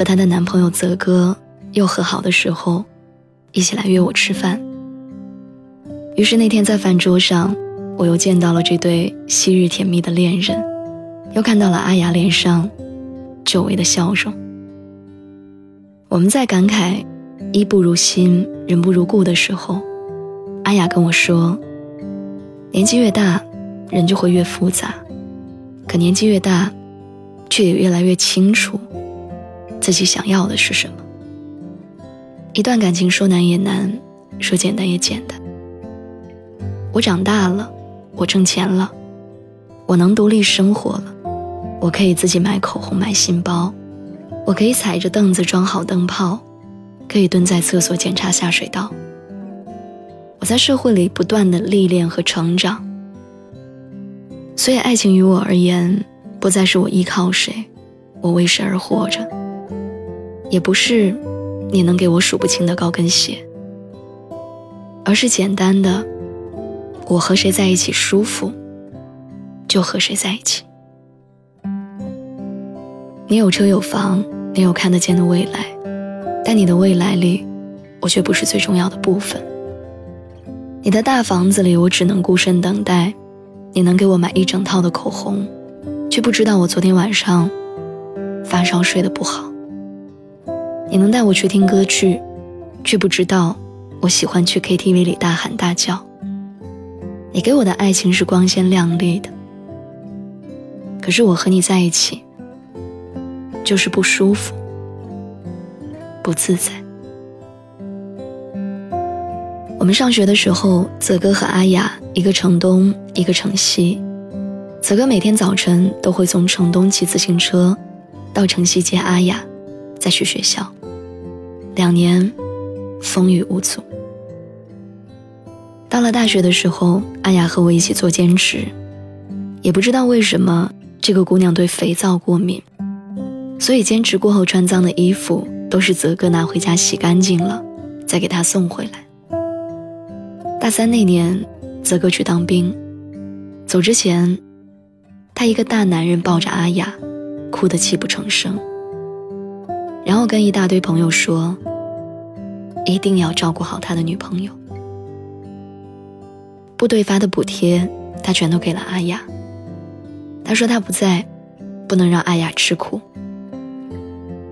和她的男朋友泽哥又和好的时候，一起来约我吃饭。于是那天在饭桌上，我又见到了这对昔日甜蜜的恋人，又看到了阿雅脸上久违的笑容。我们在感慨“衣不如新，人不如故”的时候，阿雅跟我说：“年纪越大，人就会越复杂，可年纪越大，却也越来越清楚。”自己想要的是什么？一段感情说难也难，说简单也简单。我长大了，我挣钱了，我能独立生活了，我可以自己买口红、买新包，我可以踩着凳子装好灯泡，可以蹲在厕所检查下水道。我在社会里不断的历练和成长，所以爱情于我而言，不再是我依靠谁，我为谁而活着。也不是你能给我数不清的高跟鞋，而是简单的，我和谁在一起舒服，就和谁在一起。你有车有房，你有看得见的未来，但你的未来里，我却不是最重要的部分。你的大房子里，我只能孤身等待，你能给我买一整套的口红，却不知道我昨天晚上发烧睡得不好。你能带我去听歌剧，却不知道我喜欢去 KTV 里大喊大叫。你给我的爱情是光鲜亮丽的，可是我和你在一起，就是不舒服、不自在。我们上学的时候，泽哥和阿雅一个城东，一个城西。泽哥每天早晨都会从城东骑自行车到城西接阿雅，再去学校。两年，风雨无阻。到了大学的时候，阿雅和我一起做兼职，也不知道为什么这个姑娘对肥皂过敏，所以兼职过后穿脏的衣服都是泽哥拿回家洗干净了，再给她送回来。大三那年，泽哥去当兵，走之前，他一个大男人抱着阿雅，哭得泣不成声，然后跟一大堆朋友说。一定要照顾好他的女朋友。部队发的补贴，他全都给了阿雅。他说他不在，不能让阿雅吃苦。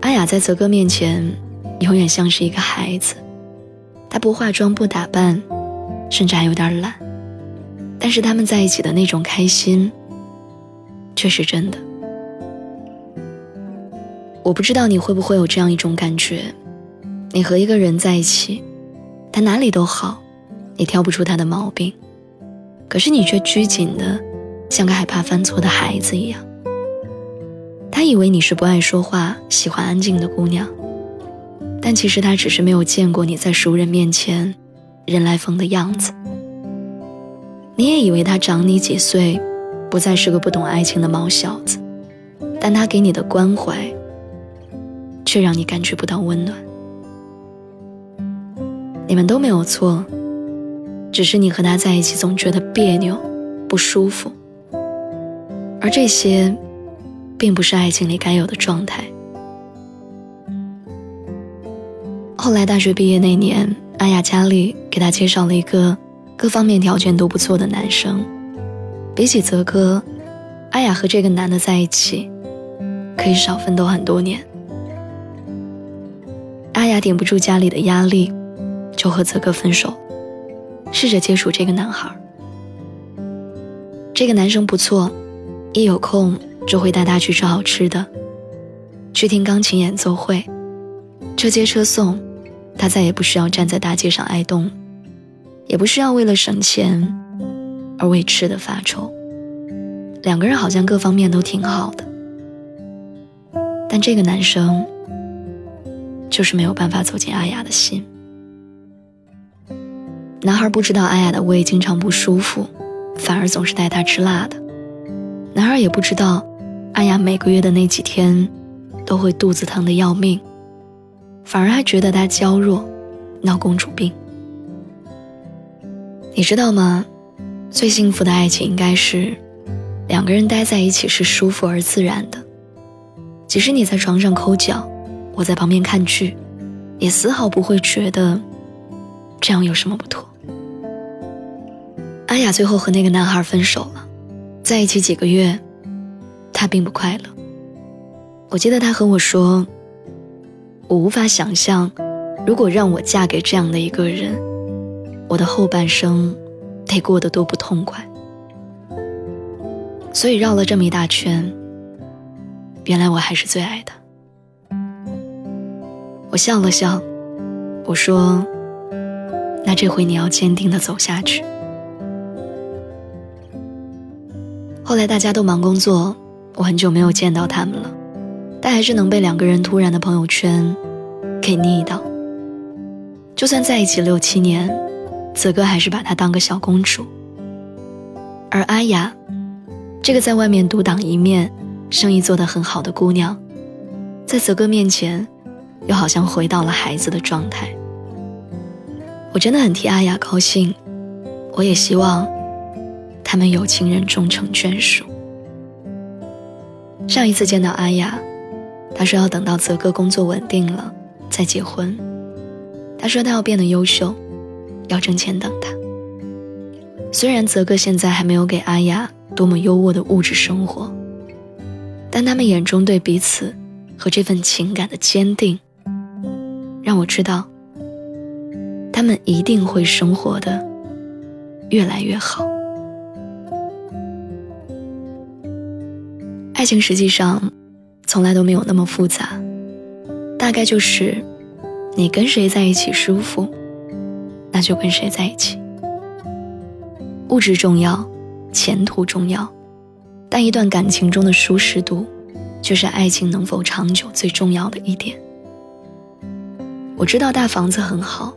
阿雅在泽哥面前，永远像是一个孩子。他不化妆不打扮，甚至还有点懒。但是他们在一起的那种开心，却是真的。我不知道你会不会有这样一种感觉。你和一个人在一起，他哪里都好，你挑不出他的毛病，可是你却拘谨的，像个害怕犯错的孩子一样。他以为你是不爱说话、喜欢安静的姑娘，但其实他只是没有见过你在熟人面前人来疯的样子。你也以为他长你几岁，不再是个不懂爱情的毛小子，但他给你的关怀，却让你感觉不到温暖。你们都没有错，只是你和他在一起总觉得别扭、不舒服，而这些，并不是爱情里该有的状态。后来大学毕业那年，阿雅家里给他介绍了一个各方面条件都不错的男生，比起泽哥，阿雅和这个男的在一起，可以少奋斗很多年。阿雅顶不住家里的压力。就和泽哥分手，试着接触这个男孩。这个男生不错，一有空就会带他去吃好吃的，去听钢琴演奏会，车接车送，他再也不需要站在大街上挨冻，也不需要为了省钱而为吃的发愁。两个人好像各方面都挺好的，但这个男生就是没有办法走进阿雅的心。男孩不知道阿雅的胃经常不舒服，反而总是带她吃辣的。男孩也不知道，阿雅每个月的那几天都会肚子疼的要命，反而还觉得她娇弱，闹公主病。你知道吗？最幸福的爱情应该是两个人待在一起是舒服而自然的，即使你在床上抠脚，我在旁边看剧，也丝毫不会觉得这样有什么不妥。阿雅最后和那个男孩分手了，在一起几个月，她并不快乐。我记得她和我说：“我无法想象，如果让我嫁给这样的一个人，我的后半生得过得多不痛快。”所以绕了这么一大圈，原来我还是最爱的。我笑了笑，我说：“那这回你要坚定的走下去。”后来大家都忙工作，我很久没有见到他们了，但还是能被两个人突然的朋友圈给腻到。就算在一起六七年，泽哥还是把她当个小公主。而阿雅，这个在外面独当一面、生意做得很好的姑娘，在泽哥面前，又好像回到了孩子的状态。我真的很替阿雅高兴，我也希望。他们有情人终成眷属。上一次见到阿雅，她说要等到泽哥工作稳定了再结婚。她说她要变得优秀，要挣钱等他。虽然泽哥现在还没有给阿雅多么优渥的物质生活，但他们眼中对彼此和这份情感的坚定，让我知道，他们一定会生活的越来越好。爱情实际上，从来都没有那么复杂，大概就是，你跟谁在一起舒服，那就跟谁在一起。物质重要，前途重要，但一段感情中的舒适度，却是爱情能否长久最重要的一点。我知道大房子很好，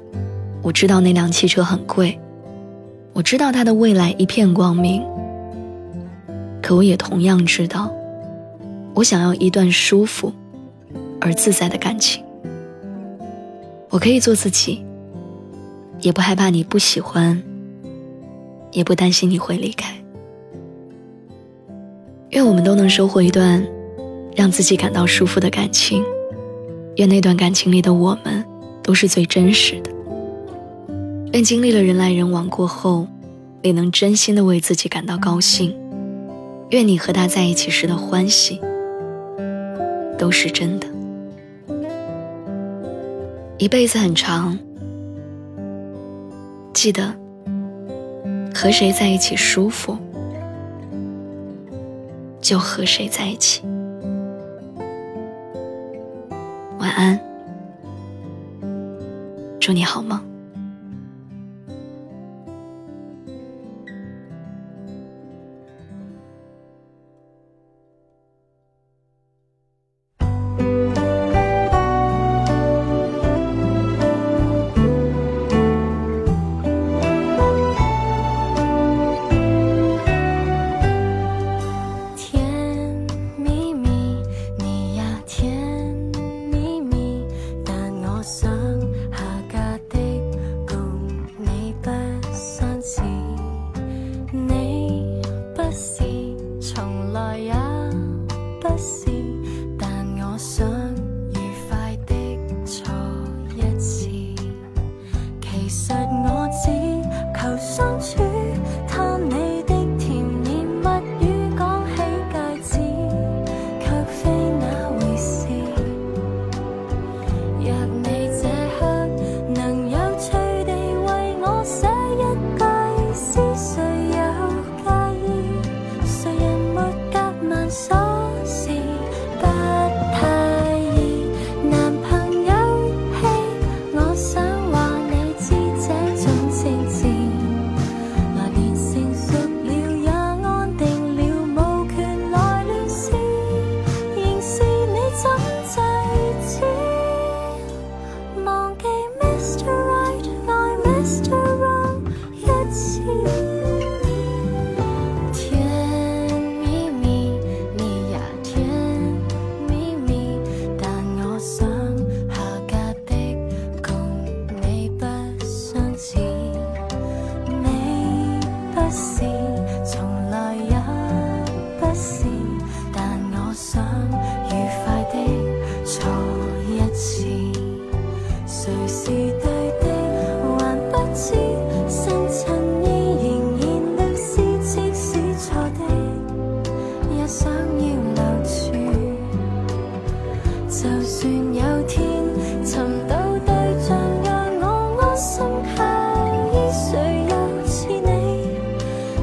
我知道那辆汽车很贵，我知道他的未来一片光明，可我也同样知道。我想要一段舒服而自在的感情。我可以做自己，也不害怕你不喜欢，也不担心你会离开。愿我们都能收获一段让自己感到舒服的感情。愿那段感情里的我们都是最真实的。愿经历了人来人往过后，你能真心的为自己感到高兴。愿你和他在一起时的欢喜。都是真的。一辈子很长，记得和谁在一起舒服，就和谁在一起。晚安，祝你好梦。sudden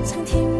曾听